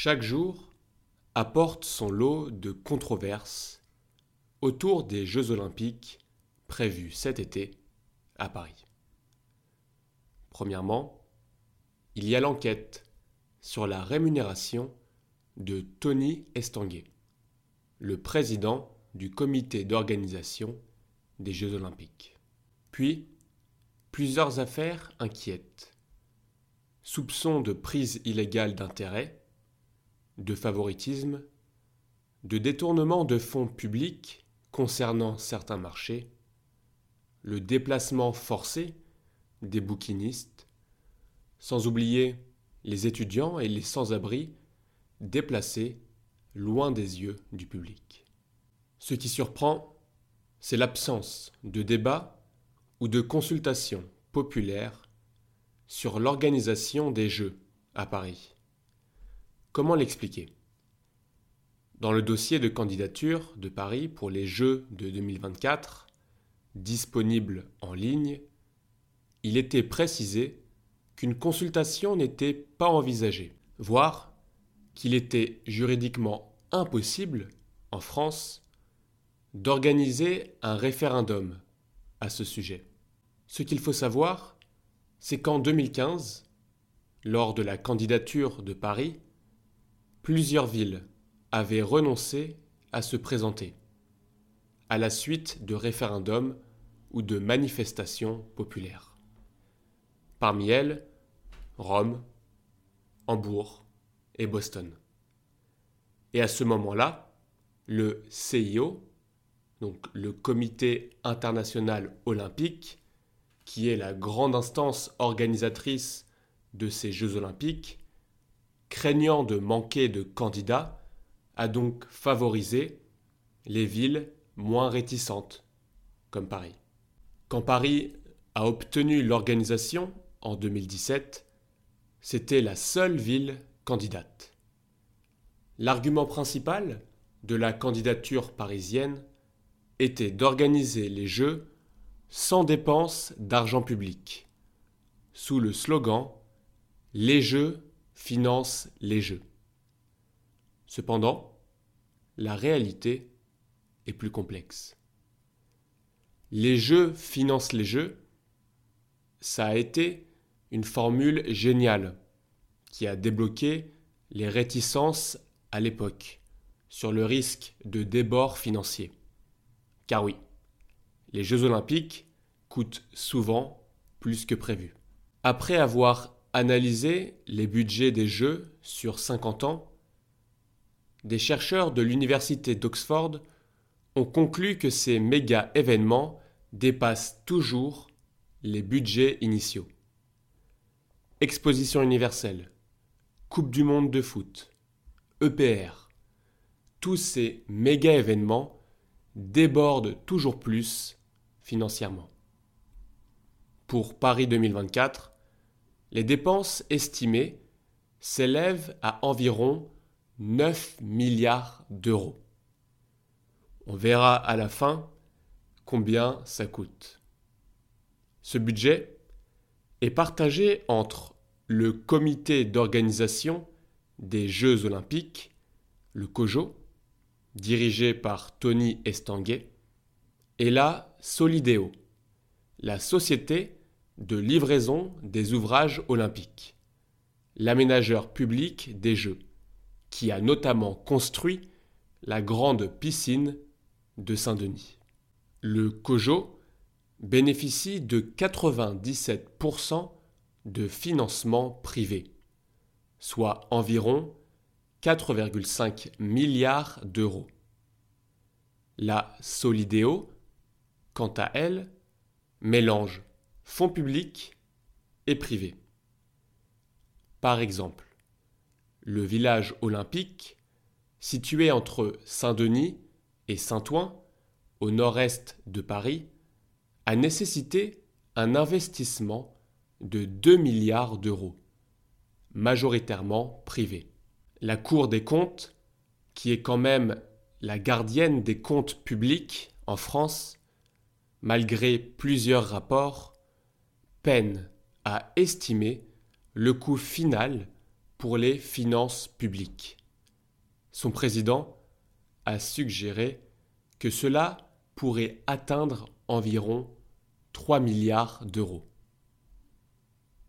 Chaque jour apporte son lot de controverses autour des Jeux olympiques prévus cet été à Paris. Premièrement, il y a l'enquête sur la rémunération de Tony Estanguet, le président du comité d'organisation des Jeux olympiques. Puis, plusieurs affaires inquiètent. Soupçons de prise illégale d'intérêt, de favoritisme, de détournement de fonds publics concernant certains marchés, le déplacement forcé des bouquinistes, sans oublier les étudiants et les sans-abri déplacés loin des yeux du public. Ce qui surprend, c'est l'absence de débat ou de consultation populaire sur l'organisation des Jeux à Paris. Comment l'expliquer? Dans le dossier de candidature de Paris pour les Jeux de 2024, disponible en ligne, il était précisé qu'une consultation n'était pas envisagée, voire qu'il était juridiquement impossible, en France, d'organiser un référendum à ce sujet. Ce qu'il faut savoir, c'est qu'en 2015, lors de la candidature de Paris, plusieurs villes avaient renoncé à se présenter, à la suite de référendums ou de manifestations populaires. Parmi elles, Rome, Hambourg et Boston. Et à ce moment-là, le CIO, donc le Comité international olympique, qui est la grande instance organisatrice de ces Jeux olympiques, craignant de manquer de candidats, a donc favorisé les villes moins réticentes, comme Paris. Quand Paris a obtenu l'organisation en 2017, c'était la seule ville candidate. L'argument principal de la candidature parisienne était d'organiser les Jeux sans dépense d'argent public, sous le slogan Les Jeux financent les Jeux. Cependant, la réalité est plus complexe. Les Jeux financent les Jeux, ça a été une formule géniale qui a débloqué les réticences à l'époque sur le risque de débord financier. Car oui, les Jeux olympiques coûtent souvent plus que prévu. Après avoir analysé les budgets des Jeux sur 50 ans, des chercheurs de l'Université d'Oxford ont conclu que ces méga événements dépassent toujours les budgets initiaux. Exposition universelle, Coupe du monde de foot, EPR, tous ces méga événements débordent toujours plus financièrement. Pour Paris 2024, les dépenses estimées s'élèvent à environ 9 milliards d'euros. On verra à la fin combien ça coûte. Ce budget est partagé entre le comité d'organisation des Jeux olympiques, le COJO, dirigé par Tony Estanguet, et la Solideo, la société de livraison des ouvrages olympiques, l'aménageur public des Jeux, qui a notamment construit la grande piscine de Saint-Denis. Le COJO bénéficie de 97% de financement privé, soit environ 4,5 milliards d'euros. La Solideo, quant à elle, mélange fonds publics et privés. Par exemple, le village olympique, situé entre Saint-Denis et Saint-Ouen, au nord-est de Paris, a nécessité un investissement de 2 milliards d'euros, majoritairement privés. La Cour des comptes, qui est quand même la gardienne des comptes publics en France, malgré plusieurs rapports, peine à estimer le coût final pour les finances publiques. Son président a suggéré que cela pourrait atteindre environ 3 milliards d'euros.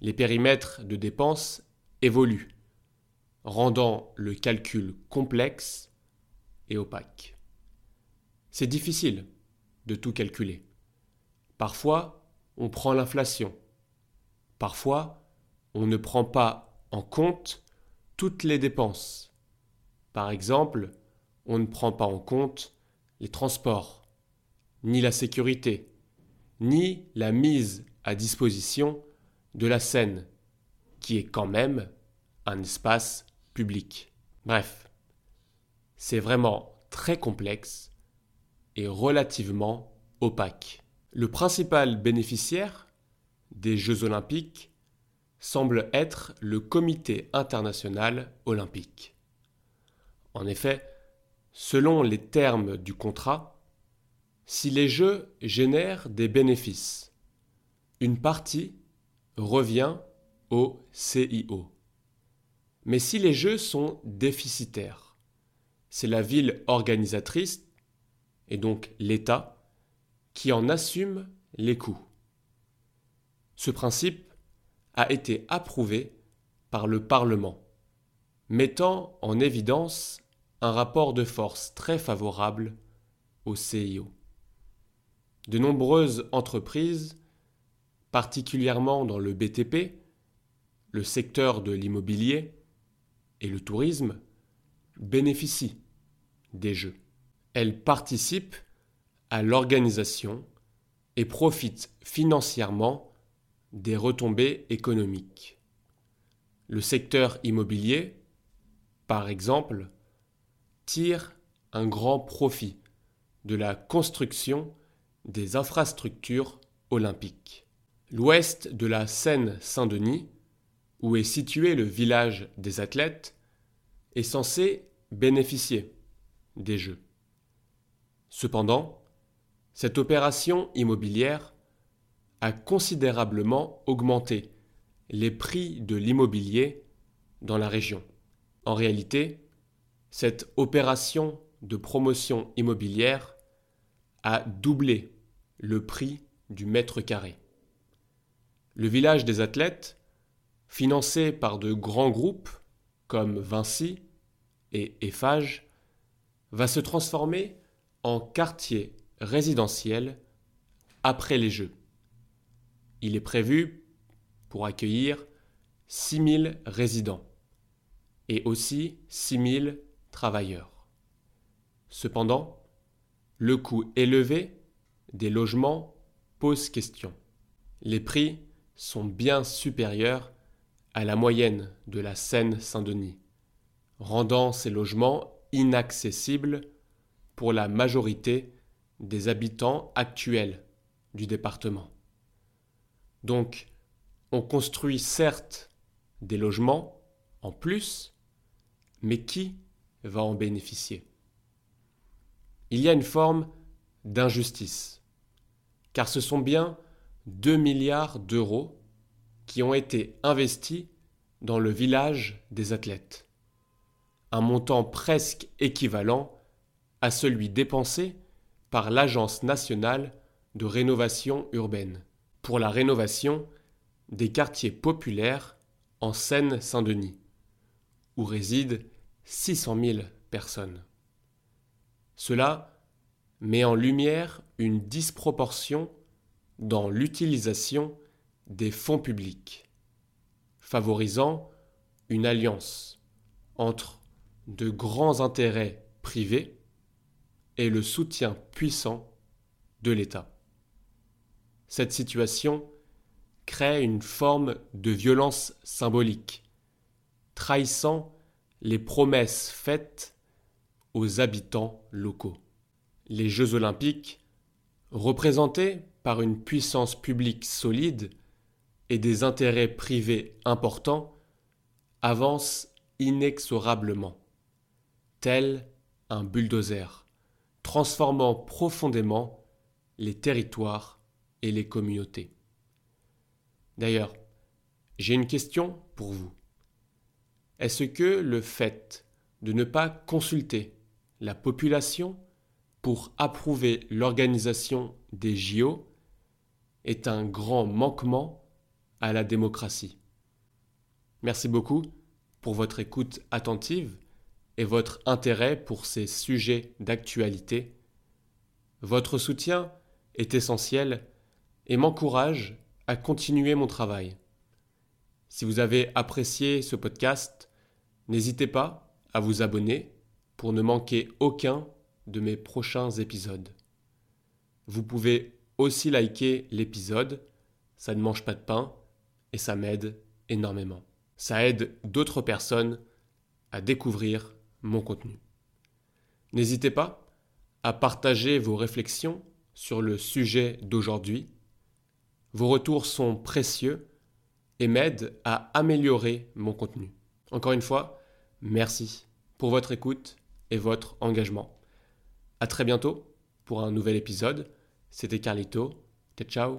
Les périmètres de dépenses évoluent, rendant le calcul complexe et opaque. C'est difficile de tout calculer. Parfois, on prend l'inflation. Parfois, on ne prend pas en compte toutes les dépenses. Par exemple, on ne prend pas en compte les transports, ni la sécurité, ni la mise à disposition de la scène, qui est quand même un espace public. Bref, c'est vraiment très complexe et relativement opaque. Le principal bénéficiaire des Jeux olympiques semble être le Comité international olympique. En effet, selon les termes du contrat, si les Jeux génèrent des bénéfices, une partie revient au CIO. Mais si les Jeux sont déficitaires, c'est la ville organisatrice, et donc l'État, qui en assume les coûts. Ce principe a été approuvé par le Parlement, mettant en évidence un rapport de force très favorable au CIO. De nombreuses entreprises, particulièrement dans le BTP, le secteur de l'immobilier et le tourisme, bénéficient des Jeux. Elles participent à l'organisation et profitent financièrement des retombées économiques. Le secteur immobilier, par exemple, tire un grand profit de la construction des infrastructures olympiques. L'ouest de la Seine-Saint-Denis, où est situé le village des athlètes, est censé bénéficier des Jeux. Cependant, cette opération immobilière a considérablement augmenté les prix de l'immobilier dans la région. En réalité, cette opération de promotion immobilière a doublé le prix du mètre carré. Le village des athlètes, financé par de grands groupes comme Vinci et Eiffage, va se transformer en quartier résidentiel après les Jeux. Il est prévu pour accueillir 6000 résidents et aussi 6000 travailleurs. Cependant, le coût élevé des logements pose question. Les prix sont bien supérieurs à la moyenne de la Seine-Saint-Denis, rendant ces logements inaccessibles pour la majorité des habitants actuels du département. Donc, on construit certes des logements en plus, mais qui va en bénéficier? Il y a une forme d'injustice, car ce sont bien 2 milliards d'euros qui ont été investis dans le village des athlètes, un montant presque équivalent à celui dépensé par l'Agence nationale de rénovation urbaine pour la rénovation des quartiers populaires en Seine-Saint-Denis, où résident 600 000 personnes. Cela met en lumière une disproportion dans l'utilisation des fonds publics, favorisant une alliance entre de grands intérêts privés et le soutien puissant de l'État. Cette situation crée une forme de violence symbolique, trahissant les promesses faites aux habitants locaux. Les Jeux olympiques, représentés par une puissance publique solide et des intérêts privés importants, avancent inexorablement, tel un bulldozer transformant profondément les territoires et les communautés. D'ailleurs, j'ai une question pour vous. Est-ce que le fait de ne pas consulter la population pour approuver l'organisation des JO est un grand manquement à la démocratie? Merci beaucoup pour votre écoute attentive et votre intérêt pour ces sujets d'actualité. Votre soutien est essentiel et m'encourage à continuer mon travail. Si vous avez apprécié ce podcast, n'hésitez pas à vous abonner pour ne manquer aucun de mes prochains épisodes. Vous pouvez aussi liker l'épisode, ça ne mange pas de pain et ça m'aide énormément. Ça aide d'autres personnes à découvrir mon contenu. N'hésitez pas à partager vos réflexions sur le sujet d'aujourd'hui. Vos retours sont précieux et m'aident à améliorer mon contenu. Encore une fois, merci pour votre écoute et votre engagement. À très bientôt pour un nouvel épisode. C'était Carlito. Ciao.